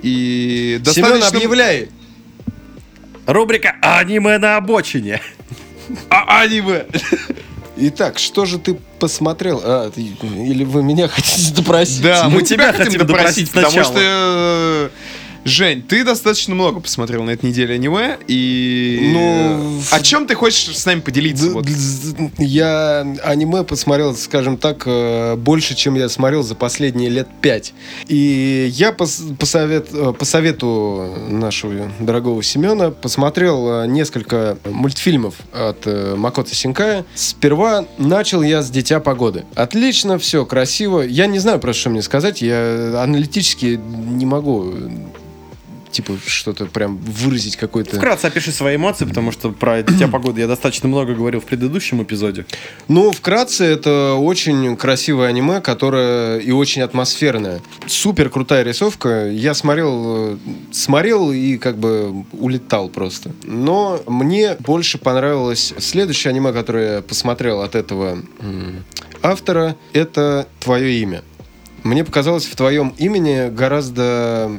И Семен, достаточно... объявляй! Рубрика «Аниме на обочине». А, аниме! Итак, что же ты посмотрел? А, ты- или вы меня хотите допросить? Да, Мы мы тебя тебя хотим хотим допросить, допросить потому сначала. что... Жень, ты достаточно много посмотрел на этой неделе аниме, и... Ну, О чем ты хочешь с нами поделиться? Вот? Я аниме посмотрел, скажем так, э, больше, чем я смотрел за последние лет пять. И я пос- посовет, э, по совету нашего дорогого Семена посмотрел э, несколько мультфильмов от Макото Синкая. Сперва начал я с «Дитя погоды». Отлично, все красиво. Я не знаю, про что мне сказать. Я аналитически не могу типа что-то прям выразить какой-то... Вкратце опиши свои эмоции, потому что про «Дитя погоды» я достаточно много говорил в предыдущем эпизоде. Ну, вкратце, это очень красивое аниме, которое и очень атмосферное. Супер крутая рисовка. Я смотрел, э, смотрел и как бы улетал просто. Но мне больше понравилось следующее аниме, которое я посмотрел от этого автора. Это «Твое имя». Мне показалось, в твоем имени гораздо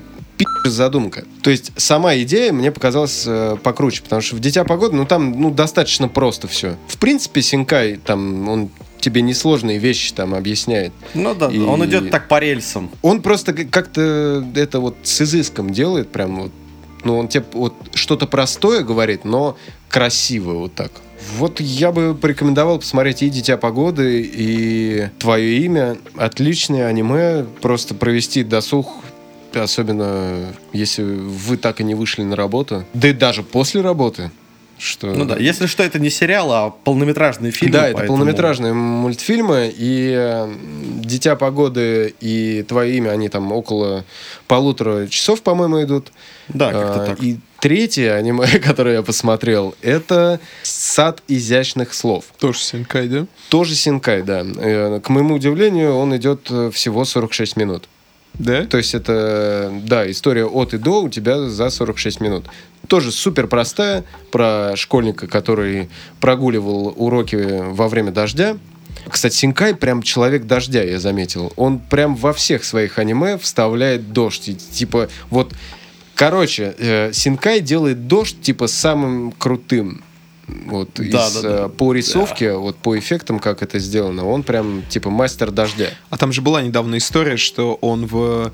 задумка. То есть сама идея мне показалась э, покруче, потому что в «Дитя погоды», ну там ну, достаточно просто все. В принципе, Синкай, там, он тебе несложные вещи там объясняет. Ну да, И- он идет так по рельсам. Он просто как-то это вот с изыском делает, прям вот, ну, он тебе вот что-то простое говорит, но красиво вот так. Вот я бы порекомендовал посмотреть и «Дитя погоды», и «Твое имя». Отличное аниме, просто провести досуг, особенно если вы так и не вышли на работу. Да и даже после работы. Что... Ну да, если что, это не сериал, а полнометражный фильм. Да, это полнометражные мультфильмы, и «Дитя погоды» и «Твое имя», они там около полутора часов, по-моему, идут. Да, как-то А, так. И третье аниме, которое я посмотрел, это «Сад изящных слов». Тоже Синкай, да? Тоже Синкай, да. Э, К моему удивлению, он идет э, всего 46 минут. Да? То есть это, да, история от и до у тебя за 46 минут. Тоже супер простая, про школьника, который прогуливал уроки во время дождя. Кстати, Синкай прям человек дождя, я заметил. Он прям во всех своих аниме вставляет дождь. И, типа, вот, короче, э, Синкай делает дождь, типа, самым крутым. Вот, Да, из, да, да. э, по рисовке, вот по эффектам, как это сделано, он прям, типа, мастер дождя. А там же была недавно история, что он в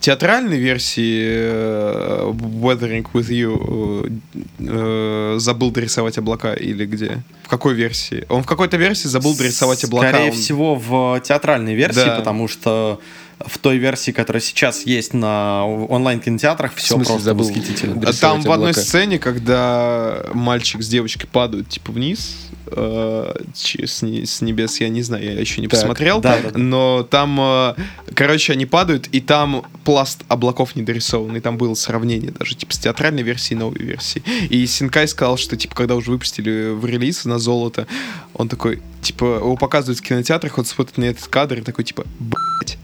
театральной версии э, Weathering with You э, забыл дорисовать облака или где? В какой версии? Он в какой-то версии забыл дорисовать облака. Скорее он- всего, в театральной версии, Да. потому что в той версии, которая сейчас есть на онлайн-кинотеатрах, все смысле просто забыл? восхитительно. Там в одной сцене, когда мальчик с девочкой падают типа вниз э, с, не- с небес, я не знаю, я еще не Так, посмотрел, да, да, да. но там, э, короче, они падают, и там пласт облаков не дорисован, и там было сравнение даже, типа, с театральной версией и новой версии. И Синкай сказал, что, типа, когда уже выпустили в релиз на золото, он такой, типа, его показывают в кинотеатрах, он смотрит на этот кадр и такой, типа, блять.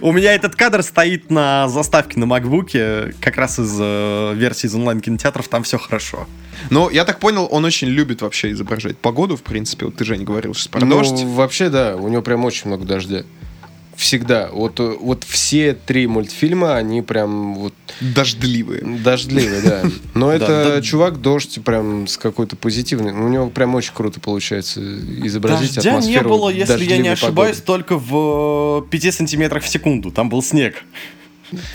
У меня этот кадр стоит на заставке на макбуке, как раз из э, версии из онлайн-кинотеатров, там все хорошо. Но я так понял, он очень любит вообще изображать погоду, в принципе. Вот ты, Жень, говорил сейчас про Ну, дождь. вообще, да, у него прям очень много дождя. Всегда. Вот, э, вот все три мультфильма, они прям вот Дождливые. дождливые, да. Но это чувак дождь прям с какой-то позитивной. У него прям очень круто получается изобразить Дождя не атмосферу было, если я не ошибаюсь, погоды. только в 5 сантиметрах в секунду. Там был снег.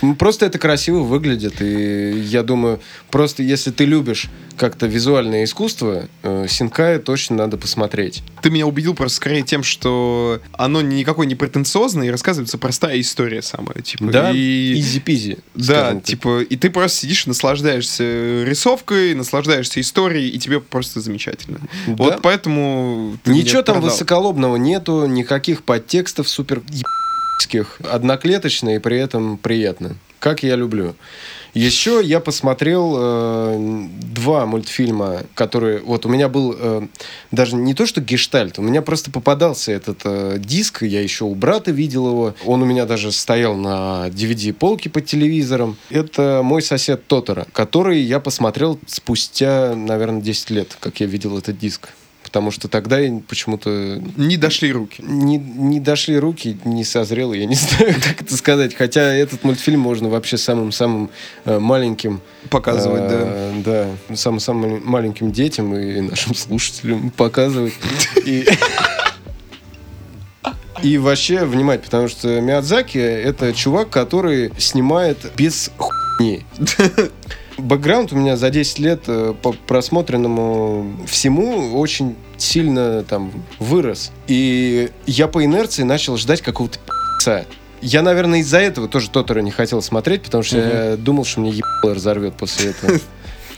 Ну, Просто это красиво выглядит, и я думаю, просто если ты любишь как-то визуальное искусство, э, Синкая точно надо посмотреть. Ты меня убедил просто скорее тем, что оно никакой не претенциозное и рассказывается простая история самая. Типа, Да, и... изи-пизи. Да, так. типа, и ты просто сидишь, наслаждаешься рисовкой, наслаждаешься историей, и тебе просто замечательно. Да. Вот поэтому Ничего там продал. высоколобного нету, никаких подтекстов супер ебских. Одноклеточно и при этом приятно. Как я люблю. Еще я посмотрел э, два мультфильма, которые... Вот у меня был э, даже не то, что гештальт, у меня просто попадался этот э, диск, я еще у брата видел его. Он у меня даже стоял на DVD-полке под телевизором. Это «Мой сосед Тотора», который я посмотрел спустя, наверное, 10 лет, как я видел этот диск. Потому что тогда почему-то Не дошли руки. не, не дошли руки, не созрел, я не знаю, как это сказать. Хотя этот мультфильм можно вообще самым-самым э, маленьким... Показывать, да. э, Да, самым-самым маленьким детям и нашим слушателям показывать. И... И вообще внимать, потому что Миядзаки — это чувак, который снимает без хуйни. Бэкграунд у меня за 10 лет э, по просмотренному всему очень сильно там вырос. И я по инерции начал ждать какого-то пи***ца. Я, наверное, из-за этого тоже Тотора не хотел смотреть, потому что я думал, что мне ебало разорвет после этого.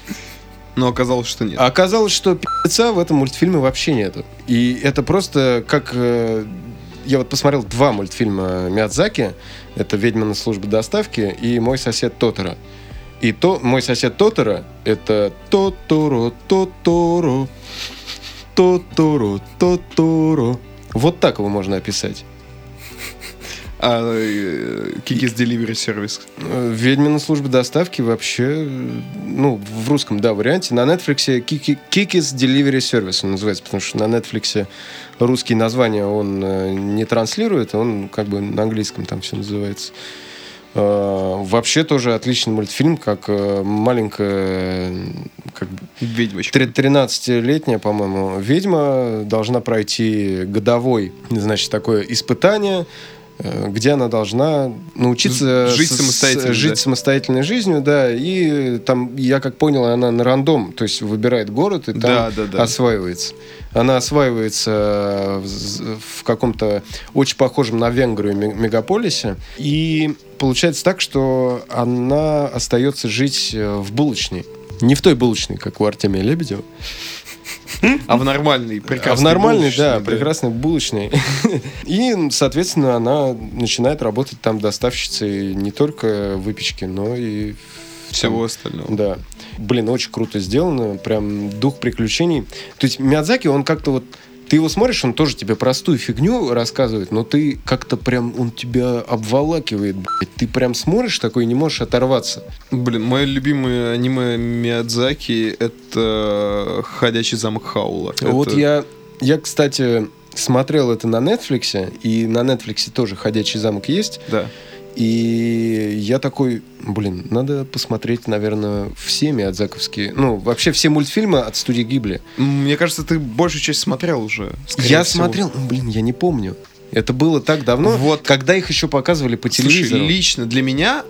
Но оказалось, что нет. А оказалось, что пи***ца в этом мультфильме вообще нету. И это просто как... э, Я вот посмотрел два мультфильма Миядзаки. Это «Ведьмина служба доставки» и «Мой сосед Тотора». И то «Мой сосед Тотора» — это Тоторо, Тоторо, Тоторо, Тоторо. Вот так его можно описать. А э, Кикис Delivery Service. Ведьмина служба доставки вообще, ну, в русском, да, варианте. На Netflix Kikis Delivery Service он называется, потому что на Netflix русские названия он э, не транслирует, он как бы на английском там все называется. Э, Вообще тоже отличный мультфильм, как э, маленькая, как Ведьмочка. Тре- 13-летняя, по-моему, ведьма должна пройти годовой, значит, такое испытание, где она должна научиться Жить с- самостоятельно, жить да. самостоятельной жизнью, да, и там, я как понял, она на рандом, то есть выбирает город и там Да, да, да. осваивается. Она осваивается в, в каком-то очень похожем на Венгрию ме- мегаполисе, и получается так, что она остается жить э, в булочной. Не в той булочной, как у Артемия Лебедева, А в нормальный, прекрасный. а в нормальной, булочный, да, прекрасной булочной. И, соответственно, она начинает работать там доставщицей не только выпечки, но и Всего остального. Да. Блин, очень круто сделано. Прям дух приключений. То есть Миядзаки, он как-то вот... Ты его смотришь, он тоже тебе простую фигню рассказывает, но ты как-то прям... Он тебя обволакивает, блядь. Ты прям смотришь такой и не можешь оторваться. Блин, мое любимое аниме Миядзаки — это «Ходячий замок Хаула». Вот Это- я... Я, кстати, смотрел это на Netflix, и на Netflix тоже «Ходячий замок» есть. Да. И я такой, блин, надо посмотреть, наверное, все миядзаковские, ну, вообще все мультфильмы от студии Гибли. Мне кажется, ты большую часть смотрел уже. Я всего. смотрел, ну, блин, я не помню. Это было так давно, Вот. когда их еще показывали по Слушай, телевизору. лично для меня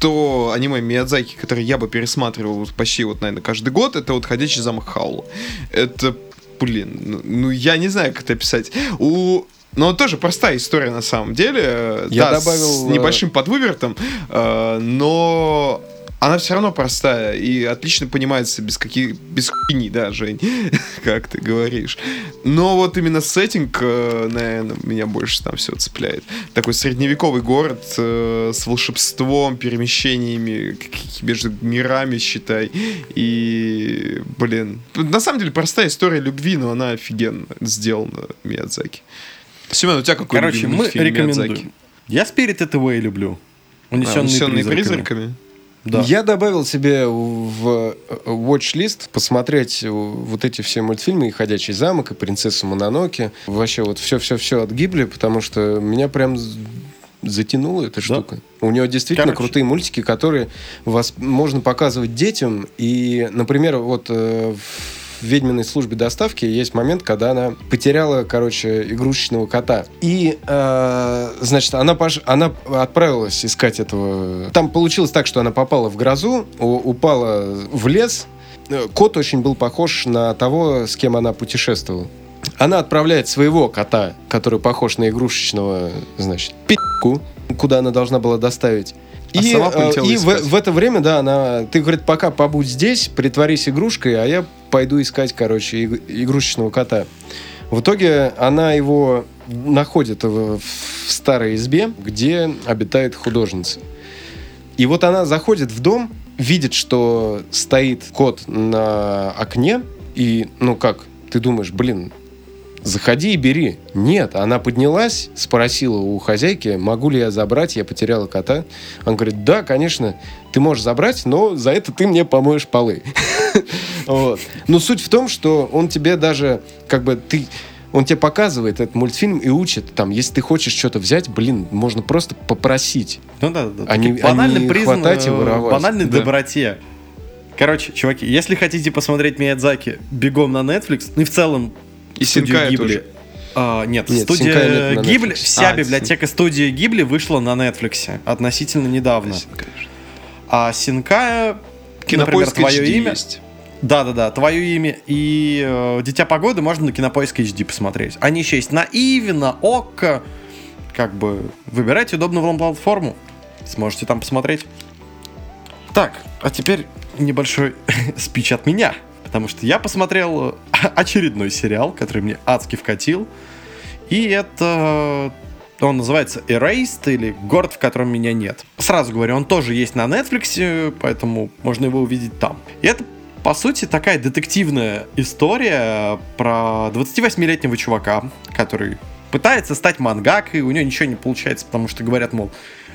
то аниме Миядзаки, которое я бы пересматривал почти вот, наверное, каждый год, это вот «Ходячий замок Хаула». Это, блин, ну, ну, я не знаю, как это описать. У... Но тоже простая история на самом деле. э, Я да, добавил, с э, небольшим подвывертом, э, но она все равно простая и отлично понимается без каких без хуйни, да, Жень, как ты говоришь. Но вот именно сеттинг, наверное, меня больше там все цепляет. Такой средневековый город э, с волшебством, перемещениями между мирами, считай. И, блин, на самом деле простая история любви, но она офигенно сделана Миядзаки. Семен, у тебя какой Короче, мы мультфильм рекомендуем. Миядзаки? Я Spirit Away люблю. А, Унесенные, «Унесённые призраками. призраками? Да. Я добавил себе в watch-лист посмотреть вот эти все мультфильмы, и «Ходячий замок», и «Принцессу Мононоке». Вообще вот все-все-все от Гибли, потому что меня прям затянула эта штука. У него действительно Короче. крутые мультики, которые вас можно показывать детям. И, например, вот э, в ведьминой службе доставки есть момент, когда она потеряла, короче, игрушечного кота. И, э, значит, она, пош... она отправилась искать этого... Там получилось так, что она попала в грозу, упала в лес. Э, Кот очень был похож на того, с кем она путешествовала. Она отправляет своего кота, который похож на игрушечного, значит, пи***ку, куда она должна была доставить. А И, полетела и в, в это время, да, она, ты, говорит, пока побудь здесь, притворись игрушкой, а я пойду искать, короче, иг- игрушечного кота. В итоге она его находит в, в старой избе, где обитает художница. И вот она заходит в дом, видит, что стоит кот на окне, и, ну как, ты думаешь, блин, заходи и бери. Нет, она поднялась, спросила у хозяйки, могу ли я забрать, я потеряла кота. Он говорит, да, конечно, ты можешь забрать, но за это ты мне помоешь полы. Вот. Но суть в том, что он тебе даже, как бы, ты, он тебе показывает этот мультфильм и учит, там, если ты хочешь что-то взять, блин, можно просто попросить. Ну да, да. А не- таки банально а не хватать и э, воровать. банальной Да. доброте. Короче, чуваки, если хотите посмотреть Миядзаки, бегом на Netflix, ну и в целом И Синкая Гибли. тоже. А, нет, Нет, студия нет Гибли, вся А, библиотека студии Гибли вышла на Netflix относительно недавно. А Синкая, например, Кинопоиск твое HD имя, есть. Да-да-да, твое имя и э, Дитя погоды можно на Кинопоиск HD посмотреть. Они еще есть на Иви, на Окко. Как бы выбирайте удобную вам платформу. Сможете там посмотреть. Так, а теперь небольшой спич от меня. Потому что я посмотрел э, очередной сериал, который мне адски вкатил. И это... Он называется Erased или Город, в котором меня нет. Сразу говорю, он тоже есть на Netflix, поэтому можно его увидеть там. И это, по сути, такая детективная история про 28-летнего чувака, который пытается стать мангакой, у него ничего не получается, потому что говорят, мол,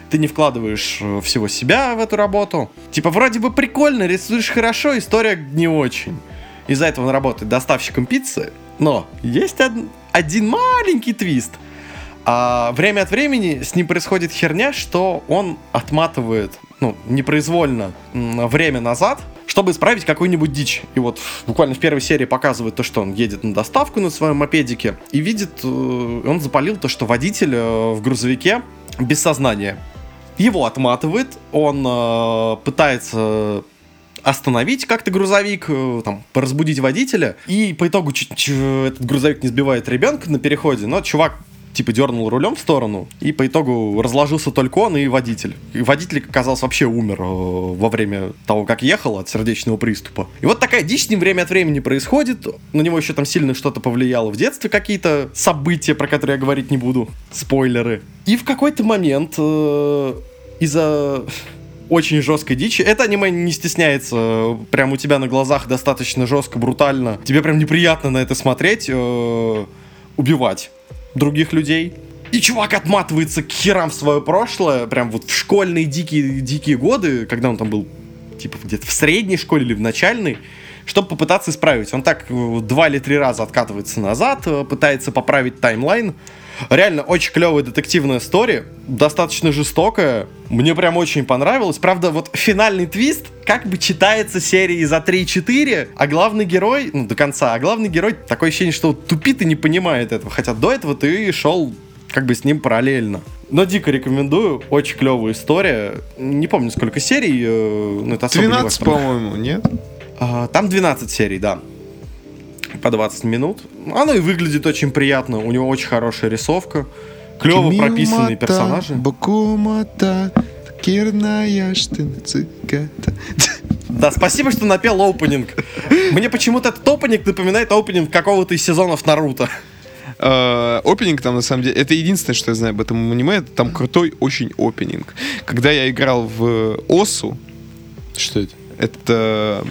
ты не вкладываешь э, всего себя в эту работу. Типа, вроде бы прикольно, рисуешь хорошо, история не очень. Из-за этого он работает доставщиком пиццы, но есть од- один маленький твист. А время от времени с ним происходит херня, что он отматывает, ну, непроизвольно время назад, чтобы исправить какую-нибудь дичь. И вот буквально в первой серии показывает то, что он едет на доставку на своем мопедике и видит, э, он запалил то, что водитель э, в грузовике без сознания. Его отматывает, он э, пытается остановить как-то грузовик, э, там, разбудить водителя, и по итогу этот грузовик не сбивает ребенка на переходе, но чувак типа дернул рулем в сторону, и по итогу разложился только он и водитель. И водитель, оказался, вообще умер э, во время того, как ехал от сердечного приступа. И вот такая дичь с ним время от времени происходит. На него еще там сильно что-то повлияло в детстве, какие-то события, про которые я говорить не буду. Спойлеры. И в какой-то момент э, из-за очень жесткой дичи. Это аниме не стесняется. Прям у тебя на глазах достаточно жестко, брутально. Тебе прям неприятно на это смотреть. э, убивать других людей. И чувак отматывается к херам в свое прошлое, прям вот в школьные дикие, дикие годы, когда он там был, типа, где-то в средней школе или в начальной, чтобы попытаться исправить. Он так э, два или три раза откатывается назад, э, пытается поправить таймлайн. Реально очень клевая детективная история, достаточно жестокая. Мне прям очень понравилось. Правда, вот финальный твист как бы читается серии за 3-4, а главный герой, ну, до конца, а главный герой такое ощущение, что тупит и не понимает этого. Хотя до этого ты шел как бы с ним параллельно. Но дико рекомендую, очень клевая история. Не помню, сколько серий, э, но это особо не 12, важно. по-моему, нет? А, Там 12 серий, да. По 20 минут. Оно и выглядит очень приятно. У него очень хорошая рисовка. Клево прописанные персонажи. Бакумата, кирная. Да, спасибо, что напел опенинг. Мне почему-то этот опенинг напоминает опенинг какого-то из сезонов Наруто. Э, Опенинг там, на самом деле, это единственное, что я знаю об этом аниме, это там крутой очень опенинг. Когда я играл в Осу, Что это? это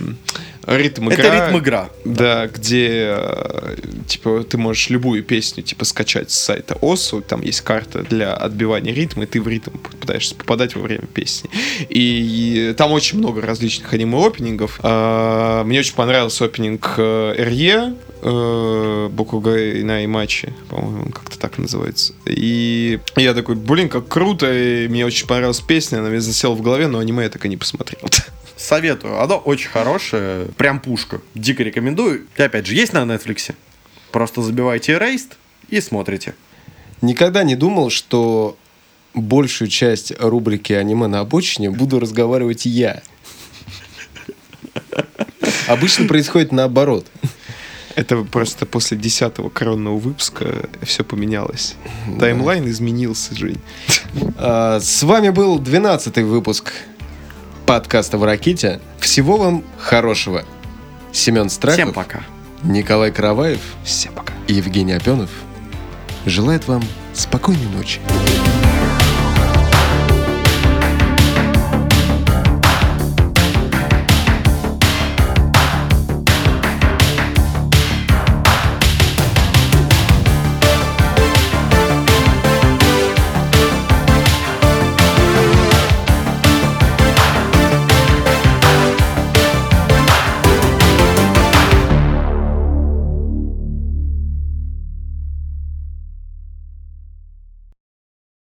ритм игра. Это ритм игра. Да, где э, типа ты можешь любую песню типа скачать с сайта ОСУ, там есть карта для отбивания ритма, и ты в ритм пытаешься попадать во время песни. И, там очень много различных аниме-опенингов. А, Мне очень понравился опенинг э, Эрье, э, Бокугай на Имачи, по-моему, он как-то так называется. И я такой, блин, как круто, и мне очень понравилась песня, она мне засела в голове, но аниме я так и не посмотрел. советую. Оно очень хорошее, прям пушка. Дико рекомендую. И опять же, есть на Netflix. Просто забивайте Erased и смотрите. Никогда не думал, что большую часть рубрики «Аниме на обочине» буду разговаривать я. Обычно происходит наоборот. Это просто после десятого коронного выпуска все поменялось. Таймлайн изменился, Жень. А, С вами был 12 выпуск подкаста в Раките. Всего вам хорошего. Семен Страхов, Всем пока. Николай Караваев Всем пока. и Евгений Опенов желает вам спокойной ночи.